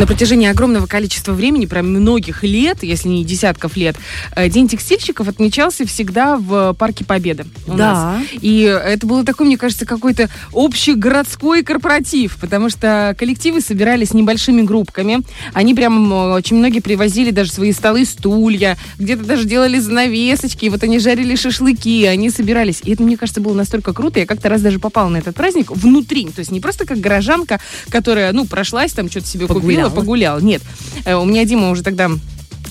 на протяжении огромного количества времени, прям многих лет, если не десятков лет, э, День текстильщиков отмечался всегда в Парке Победы у Да. нас. И это было такой, мне кажется, какой-то общегородской корпоратив, потому что коллективы собирались небольшими группками. Они прям очень многие привозили даже свои столы, стулья, где-то даже делали занавесочки, и вот они жарили шашлыки, они собирались. И это, мне кажется, было настолько круто. Я как-то раз даже попала на этот праздник внутри. То есть не просто как горожанка, которая, ну, прошлась там, что-то себе Погуляла. купила, погуляла. Нет. Э, У меня Дима уже тогда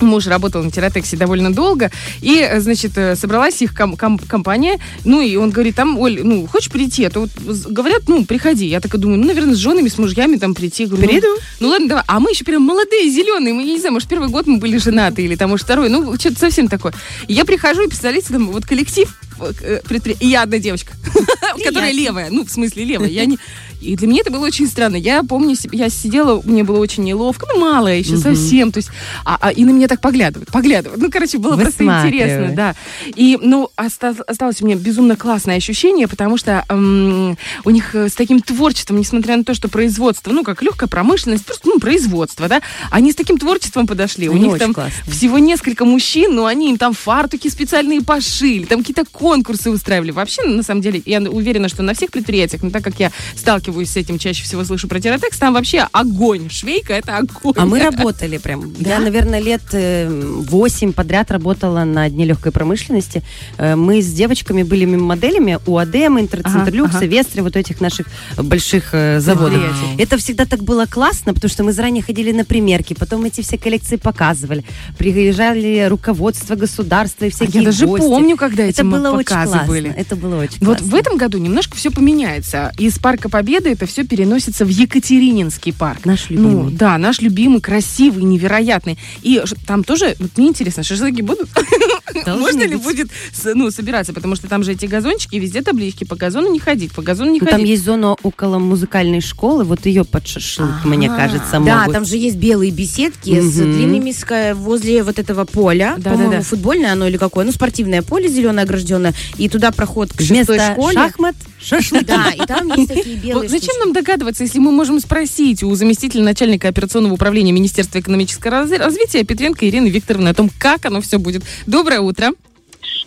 Муж работал на Тератексе довольно долго, и, значит, э, собралась их ком- ком- компания, ну, и он говорит, там, Оль, ну, хочешь прийти? А то вот говорят, ну, приходи. Я так и думаю, ну, наверное, с женами, с мужьями там прийти. Говорю, ну, Приду. Ну, ладно, давай. А мы еще прям молодые, зеленые, мы, я не знаю, может, первый год мы были женаты, или там, может, второй, ну, что-то совсем такое. И я прихожу, и, представляете, там, вот коллектив, э, предпри- и я одна девочка, которая левая, ну, в смысле левая. Я не... И для меня это было очень странно. Я помню, я сидела, мне было очень неловко, ну, малая еще совсем, то есть, а, а- и на меня так поглядывают, поглядывают. Ну, короче, было просто интересно, да. И, ну, оста- осталось у меня безумно классное ощущение, потому что м, у них э, с таким творчеством, несмотря на то, что производство, ну, как легкая промышленность, просто, ну, производство, да, они с таким творчеством подошли. у Они них очень там классные. всего несколько мужчин, но они им там фартуки специальные пошили, там какие-то конкурсы устраивали. Вообще, на самом деле, я уверена, что на всех предприятиях, но так как я сталкиваюсь с этим, чаще всего слышу про Тератекс, там вообще огонь. Швейка — это огонь. А мы работали прям. Да? Я, наверное, лет э, восемь подряд работала на Дне легкой промышленности. Э, Мы с девочками были моделями у АДМ, Интерцентр Ага, Люкс, ага. Вестри, вот этих наших больших э, заводов. Предприятий. Это всегда так было классно, потому что мы заранее ходили на примерки, потом эти все коллекции показывали. Приезжали руководство государства и А всякие я даже гости. помню, когда Это было очень показы классно. были. Это было очень Вот классно. в этом году немножко все поменяется. Из Парка Победы это все переносится в Екатерининский парк. Наш Ну, любимый. да, наш любимый, красивый, невероятный. И там тоже, вот мне интересно, шашлыки будут? Должны Можно ли будет ну, собираться? Потому что там же эти газончики, везде таблички. По газону не ходить, по газону не Ну, там ходить. есть зона около музыкальной школы, вот ее под шашлык, мне кажется, Да, могут. там же есть белые беседки с длинными возле вот этого поля. Да, По-моему, да, да. футбольное оно или какое? Ну, спортивное поле зеленое огражденное. И туда проход к Вместо шестой школе. шахмат шашлык. Да, и там есть такие Вот белые зачем штучки. нам догадываться, если мы можем спросить у заместителя начальника операционного управления Министерства экономического раз- развития Петренко Ирины Викторовны о том, как оно все будет. Доброе утро.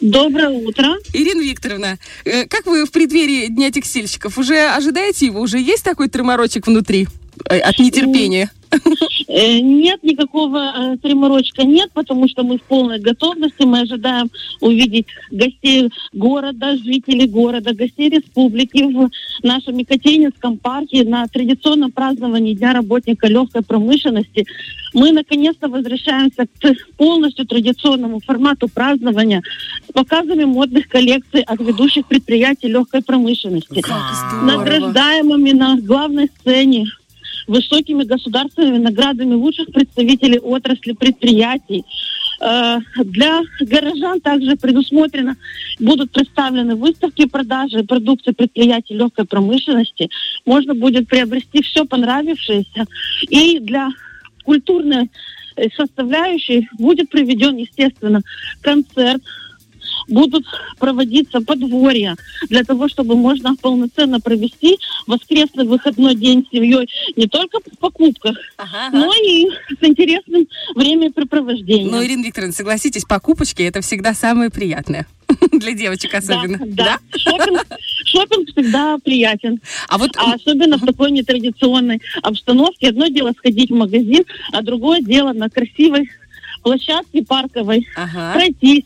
Доброе утро. Ирина Викторовна, э, как вы в преддверии Дня текстильщиков? Уже ожидаете его? Уже есть такой треморочек внутри э, от нетерпения? Э, Нет никакого э, треморочка, нет, потому что мы в полной готовности. Мы ожидаем увидеть гостей города, жителей города, гостей республики в нашем Екатерининском парке на традиционном праздновании Дня работника легкой промышленности. Мы наконец-то возвращаемся к полностью традиционному формату празднования с показами модных коллекций от ведущих предприятий легкой промышленности. награждаемыми на главной сцене высокими государственными наградами лучших представителей отрасли предприятий. Э, Для горожан также предусмотрено, будут представлены выставки продажи продукции предприятий легкой промышленности. Можно будет приобрести все понравившееся. И для культурной составляющей будет проведен, естественно, концерт будут проводиться подворья для того, чтобы можно полноценно провести воскресный выходной день с семьей не только в покупках, но и с интересным времяпрепровождением. Ну, Ирина Викторовна, согласитесь, покупочки это всегда самое приятное. Для девочек особенно. Да, да. Шопинг, шопинг всегда приятен. А вот А особенно в такой нетрадиционной обстановке. Одно дело сходить в магазин, а другое дело на красивой площадке парковой Ага. пройтись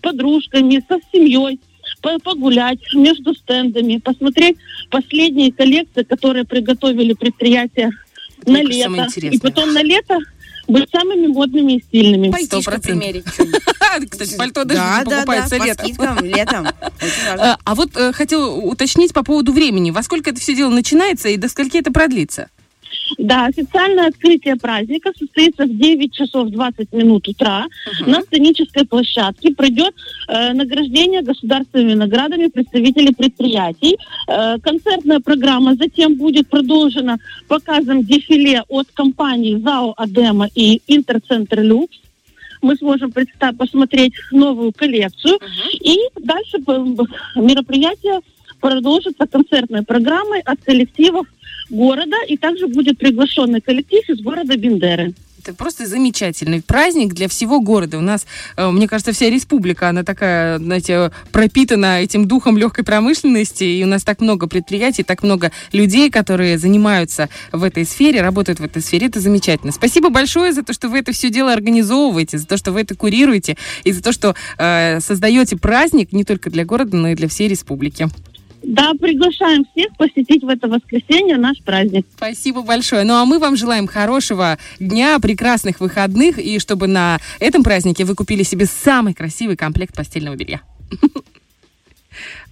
подружками, со семьей, по- погулять между стендами, посмотреть последние коллекции, которые приготовили предприятия на Мне лето. И потом на лето быть самыми модными и стильными. Пальтишко примерить. Кстати, пальто даже Да, да, да, покупается по летом. скидкам летом. А а вот э, хотела уточнить по поводу времени. Во сколько это все дело начинается и до скольки это продлится? Да, официальное открытие праздника состоится в 9 часов 20 минут утра на сценической площадке. Пройдет э, награждение государственными наградами представителей предприятий. Э, концертная программа затем будет продолжена показом дефиле от компаний ЗАО «Адема» и «Интерцентр Люкс». Мы сможем представ- посмотреть новую коллекцию. И дальше п- мероприятие продолжатся концертные программы от коллективов города, и также будет приглашенный коллектив из города Бендеры. Это просто замечательный праздник для всего города. У нас, э, мне кажется, вся республика, она такая, знаете, пропитана этим духом легкой промышленности, и у нас так много предприятий, так много людей, которые занимаются в этой сфере, работают в этой сфере. Это замечательно. Спасибо большое за то, что вы это все дело организовываете, за то, что вы это курируете, и за то, что э, создаете праздник не только для города, но и для всей республики. Да, приглашаем всех посетить в это воскресенье наш праздник. Спасибо большое. Ну а мы вам желаем хорошего дня, прекрасных выходных, и чтобы на этом празднике вы купили себе самый красивый комплект постельного белья.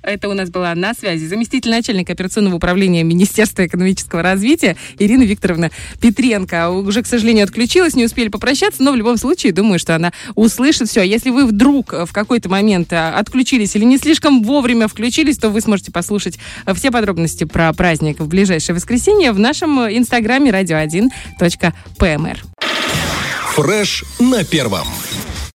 Это у нас была на связи заместитель начальника операционного управления Министерства экономического развития Ирина Викторовна Петренко. Уже, к сожалению, отключилась, не успели попрощаться, но в любом случае, думаю, что она услышит все. Если вы вдруг в какой-то момент а, отключились или не слишком вовремя включились, то вы сможете послушать все подробности про праздник в ближайшее воскресенье в нашем инстаграме radio1.pmr. Фреш на первом.